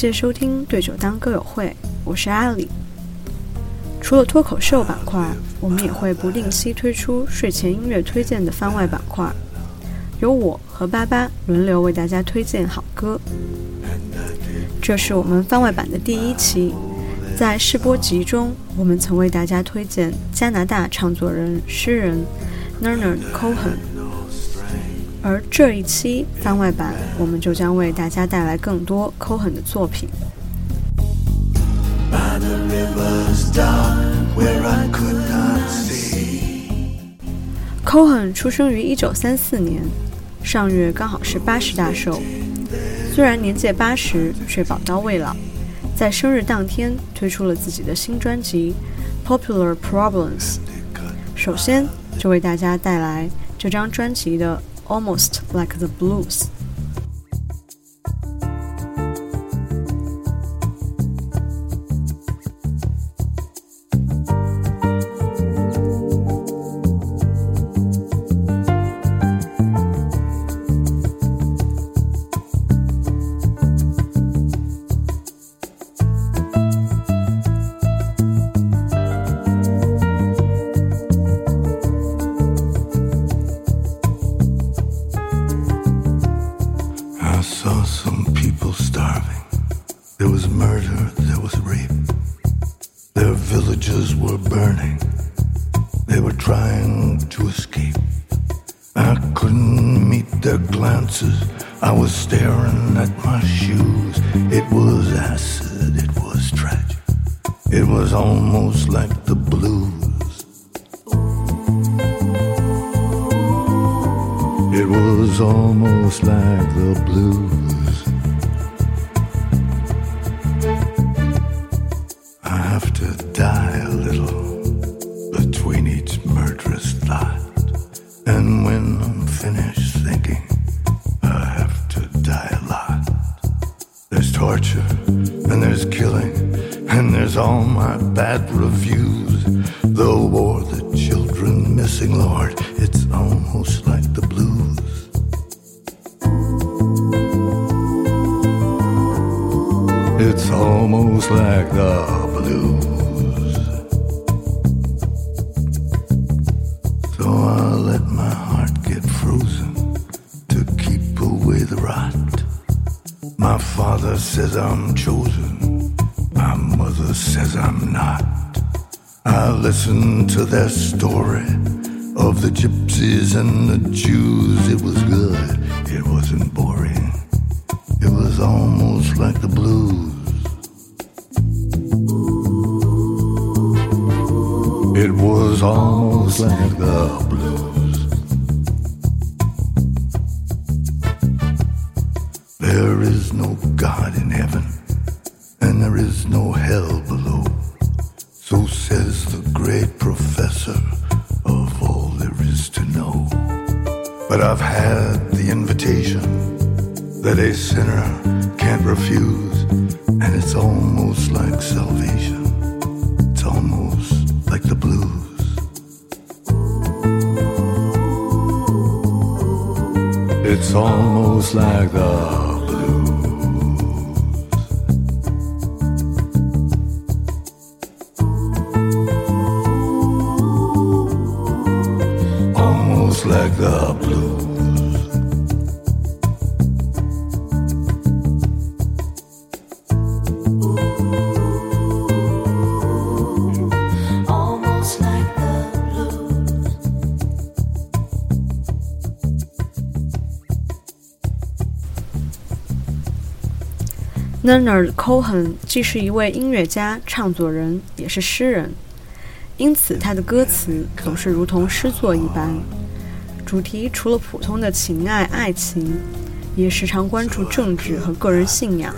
感谢收听《对酒当歌友会》，我是阿里。除了脱口秀板块，我们也会不定期推出睡前音乐推荐的番外板块，由我和巴巴轮流为大家推荐好歌。这是我们番外版的第一期，在试播集中，我们曾为大家推荐加拿大唱作人、诗人 Leonard Cohen，而这一期番外版，我们就将为大家带来更多 Cohen 的作品。Cohen 出生于一九三四年，上月刚好是八十大寿。虽然年届八十，却宝刀未老，在生日当天推出了自己的新专辑《Popular Problems》。首先就为大家带来这张专辑的《Almost Like the Blues》。I was staring at my shoes. It was acid, it was tragic. It was almost like the blues. It was almost like the blues. Says I'm not. I listen to their story of the gypsies and the Jews. It was good. It wasn't boring. It was almost like the blues. It was almost like the blues. There is no God in heaven, sinner can't refuse, and it's almost like salvation. It's almost like the blues. It's almost like the blues. Almost like the blues. Leonard Cohen 既是一位音乐家、唱作人，也是诗人，因此他的歌词总是如同诗作一般。主题除了普通的情爱、爱情，也时常关注政治和个人信仰，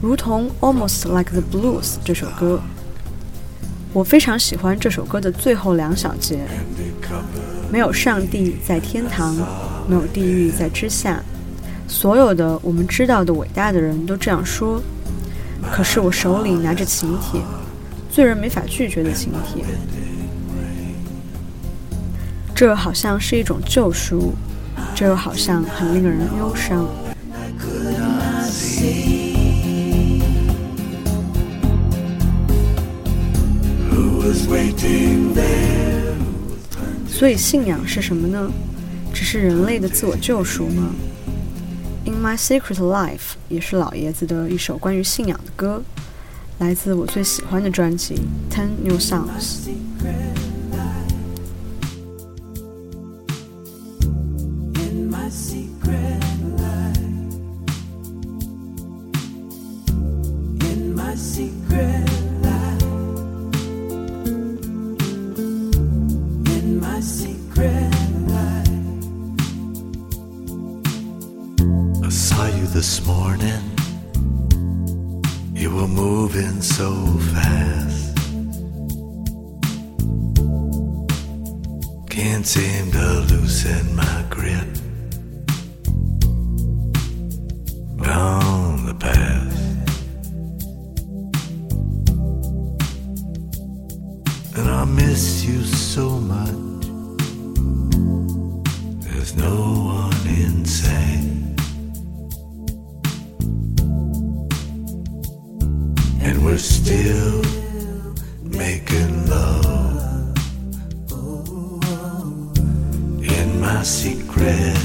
如同《Almost Like the Blues》这首歌。我非常喜欢这首歌的最后两小节：没有上帝在天堂，没有地狱在之下。所有的我们知道的伟大的人都这样说，可是我手里拿着请帖，罪人没法拒绝的请帖。这好像是一种救赎，这又好像很令人忧伤。所以信仰是什么呢？只是人类的自我救赎吗？my secret life 也是老爷子的一首关于信仰的歌来自我最喜欢的专辑 ten new songs I miss you so much. There's no one inside. And we're still making love in my secret.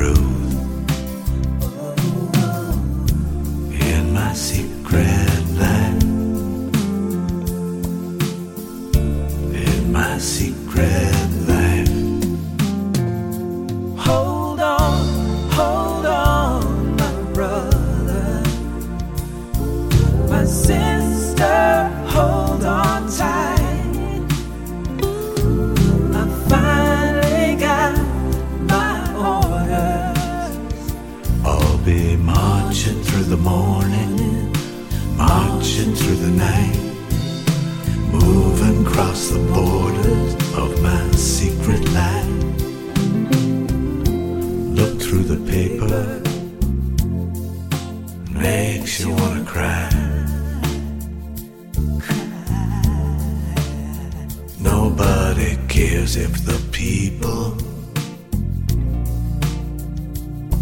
through.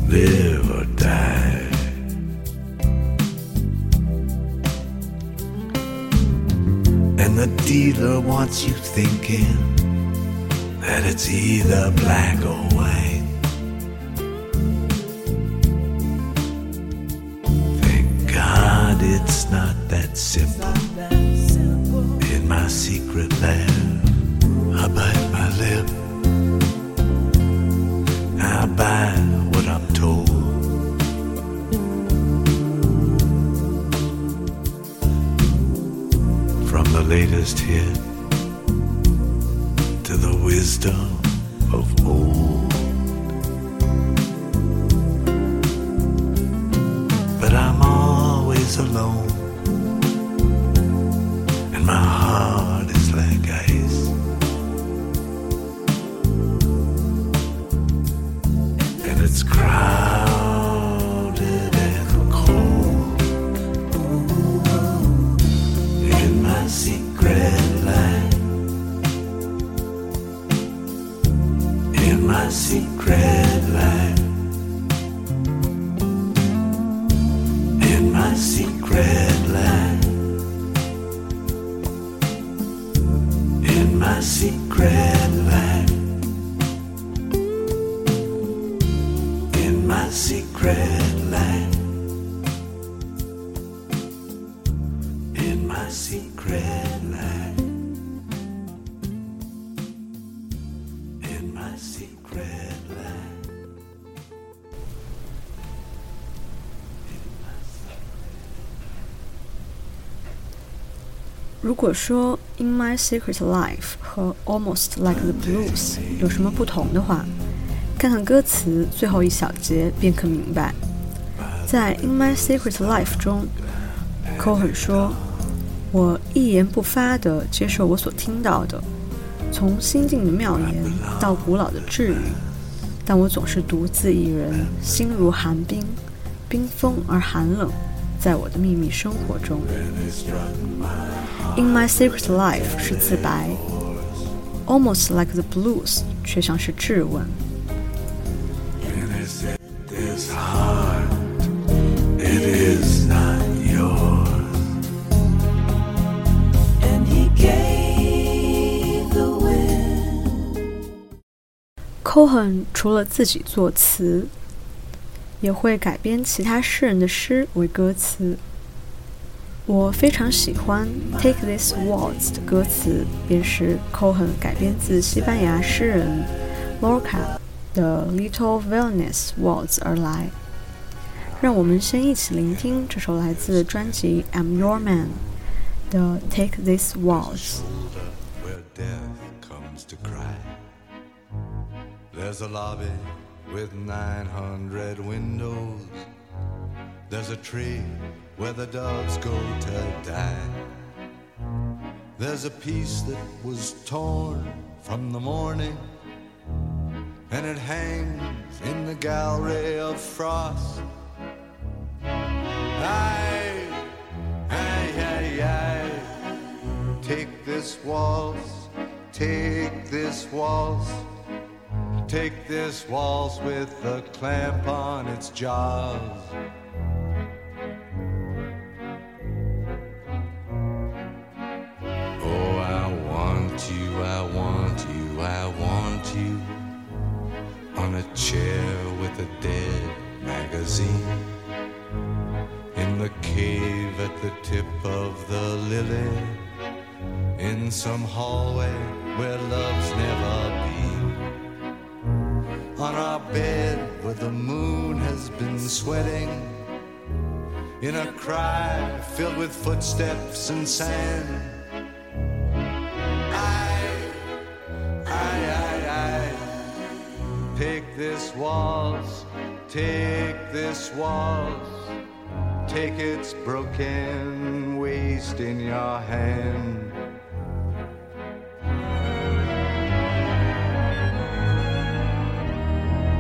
live or die. And the dealer wants you thinking that it's either black or white. Thank God it's not that simple in my secret land. just to the wisdom 如果说《In My Secret Life》和《Almost Like the Blues》有什么不同的话，看看歌词最后一小节便可明白。在《In My Secret Life》中，Cohen 说：“我一言不发地接受我所听到的，从新晋的妙言到古老的治愈，但我总是独自一人，心如寒冰，冰封而寒冷。”在我的秘密生活中，In my secret life 是自白，Almost like the blues 却像是质问。Cohen 除了自己作词。也会改编其他诗人的诗为歌词。我非常喜欢《Take This Waltz》的歌词，便是 Cohen 改编自西班牙诗人 Lorca 的《Little Villainous Waltz》而来。让我们先一起聆听这首来自专辑《I'm Your Man》的《Take This Waltz》。With 900 windows. There's a tree where the doves go to die. There's a piece that was torn from the morning, and it hangs in the gallery of frost. Aye, aye, aye, aye. Take this waltz, take this waltz. Take this waltz with a clamp on its jaws. Oh, I want you, I want you, I want you on a chair with a dead magazine. In the cave at the tip of the lily, in some hallway where love's never the moon has been sweating in a cry filled with footsteps and sand. I, I, I, I, take this waltz, take this waltz, take its broken waist in your hand.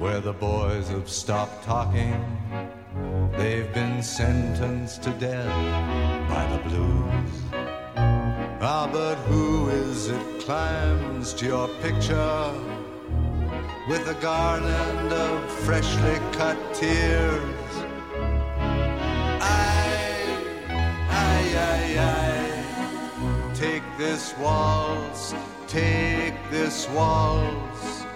where the boys have stopped talking. They've been sentenced to death by the blues. Ah, but who is it climbs to your picture with a garland of freshly cut tears? I, I, I, I, take this waltz, take this waltz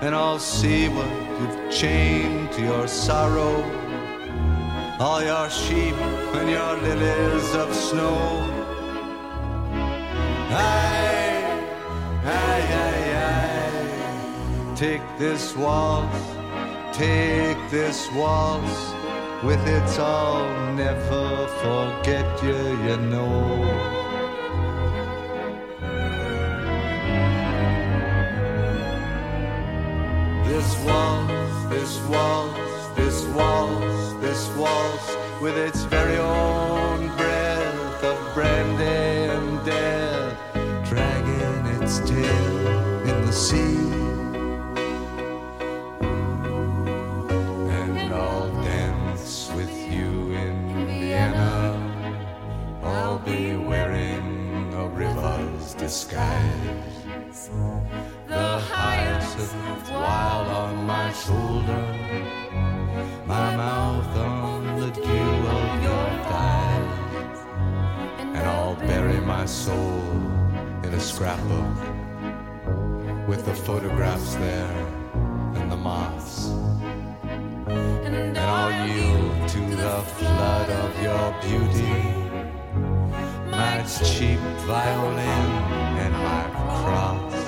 and I'll see what you've chained to your sorrow. All your sheep and your lilies of snow. Aye, aye, aye, aye. Take this waltz, take this waltz. With its I'll never forget you, you know. waltz, this waltz, this waltz, this waltz, with its very own breath of brandy and death, dragging its tail in the sea. And I'll dance with you in Vienna. I'll be wearing a river's disguise. The hyacinth wild on my shoulder, my mouth on the dew of your thighs, and I'll bury my soul in a scrapbook with the photographs there and the moths. And I'll yield to the flood of your beauty, my cheap violin and my cross.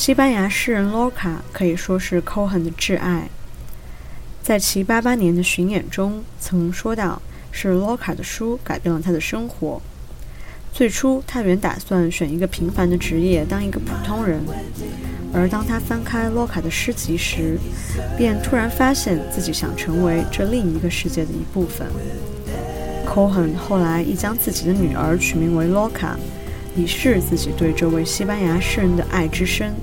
西班牙诗人洛卡可以说是 Cohen 的挚爱，在其八八年的巡演中曾说到：“是洛卡的书改变了他的生活。”最初，他原打算选一个平凡的职业，当一个普通人。而当他翻开洛卡的诗集时，便突然发现自己想成为这另一个世界的一部分。Cohen 后来亦将自己的女儿取名为洛卡。以示自己对这位西班牙诗人的爱之深。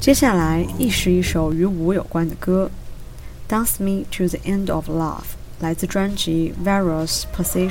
接下来，亦是一首与舞有关的歌，《Dance Me to the End of Love》，来自专辑《Various Positions》。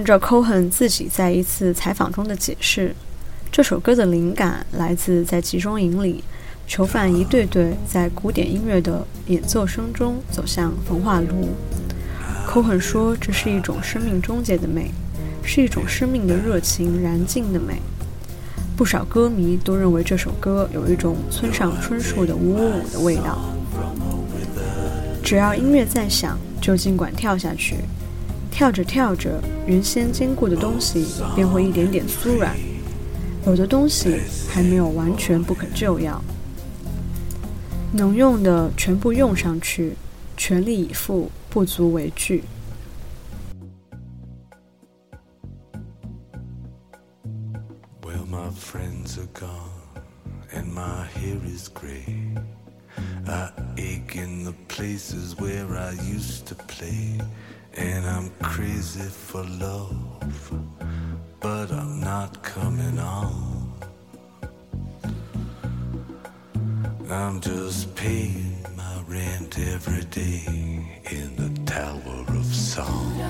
按照 Cohen 自己在一次采访中的解释，这首歌的灵感来自在集中营里，囚犯一对对在古典音乐的演奏声中走向焚化炉。Cohen 说，这是一种生命终结的美，是一种生命的热情燃尽的美。不少歌迷都认为这首歌有一种村上春树的五五五的味道。只要音乐在响，就尽管跳下去。跳着跳着，原先坚固的东西便会一点点酥软，有的东西还没有完全不可救药。能用的全部用上去，全力以赴，不足为惧。Well, my friends are gone, and my hair is gray. I ache in the places where I used to play, and I'm crazy for love, but I'm not coming on. I'm just paying my rent every day in the Tower of Song.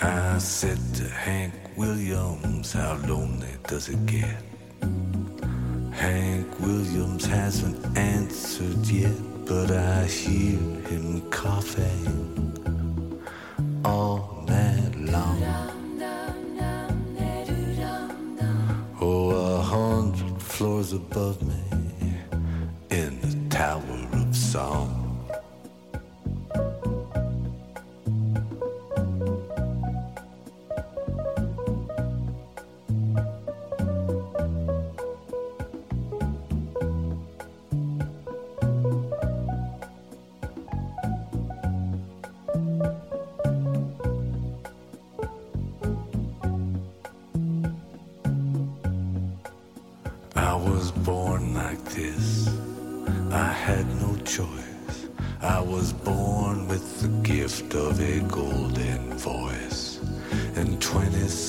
I said to Hank Williams, How lonely does it get? Hank Williams hasn't answered yet, but I hear him coughing all night long. Oh, a hundred floors above me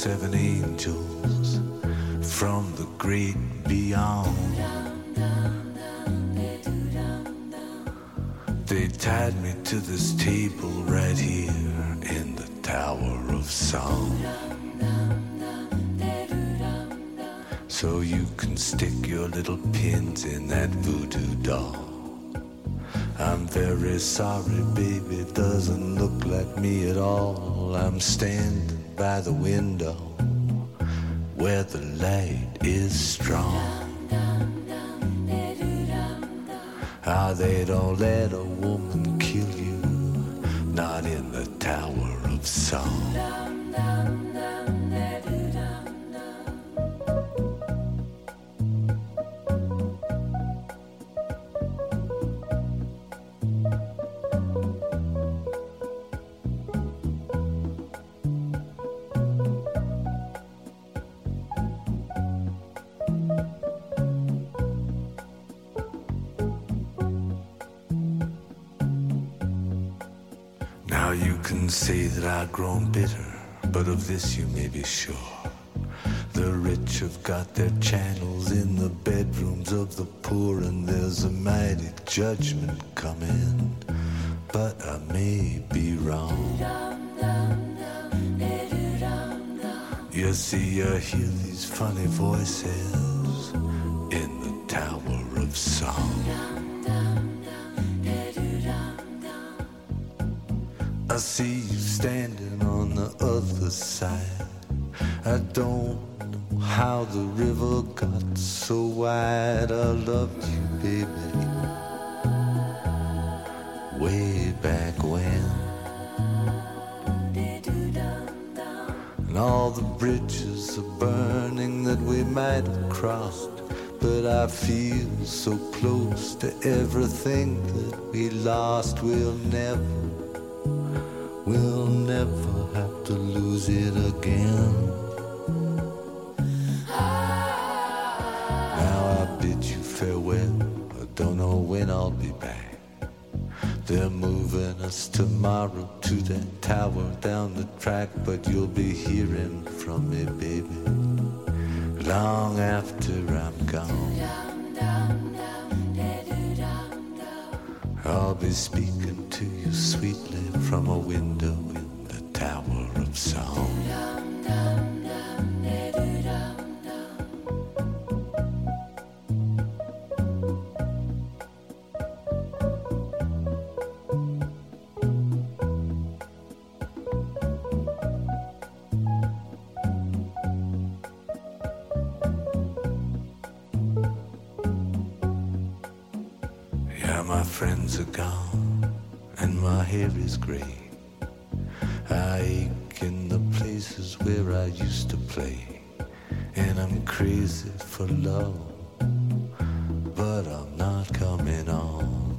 27 angels from the great beyond. They tied me to this table right here in the Tower of Song. So you can stick your little pins in that voodoo doll. I'm very sorry, baby, doesn't look like me at all. I'm standing by the window where the light is strong. Ah, they don't let a woman kill you, not in the Tower of Song. You can say that I've grown bitter, but of this you may be sure. The rich have got their channels in the bedrooms of the poor, and there's a mighty judgment coming. But I may be wrong. You see, I hear these funny voices to everything that we lost. We'll never, we'll never have to lose it again. Now I bid you farewell. I don't know when I'll be back. They're moving us tomorrow to that tower down the track, but you'll be hearing from me, baby, long after I'm gone. I'll be speaking to you sweetly from a window in the Tower of Song. Ache in the places where I used to play, and I'm crazy for love, but I'm not coming on.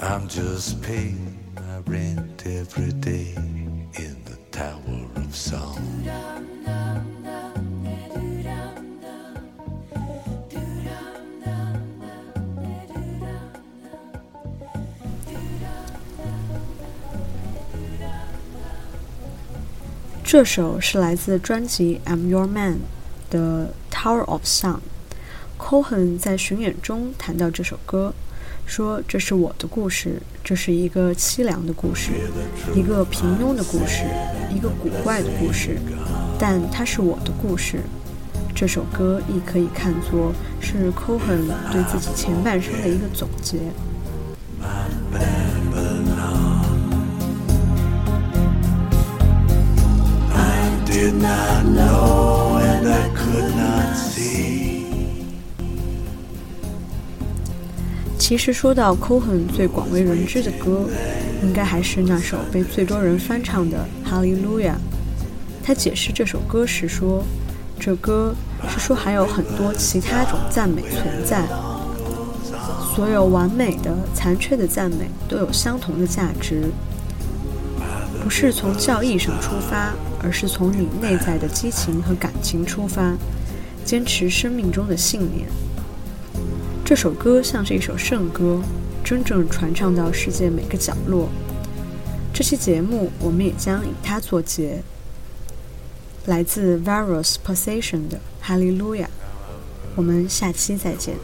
I'm just paying my rent every day in the Tower of Song. 这首是来自专辑《I'm Your Man》的《Tower of Song》。Cohen 在巡演中谈到这首歌，说：“这是我的故事，这是一个凄凉的故事，一个平庸的故事，一个古怪的故事，但它是我的故事。”这首歌亦可以看作是 Cohen 对自己前半生的一个总结。Not know and I could not see. 其实说到 Cohen 最广为人知的歌，应该还是那首被最多人翻唱的《Hallelujah》。他解释这首歌时说：“这歌是说还有很多其他种赞美存在，所有完美的、残缺的赞美都有相同的价值，不是从教义上出发，而是从你内在的激情和感情出发，坚持生命中的信念。”这首歌像是一首圣歌，真正传唱到世界每个角落。这期节目我们也将以它作结。来自 Various Possession 的《Hallelujah》，我们下期再见。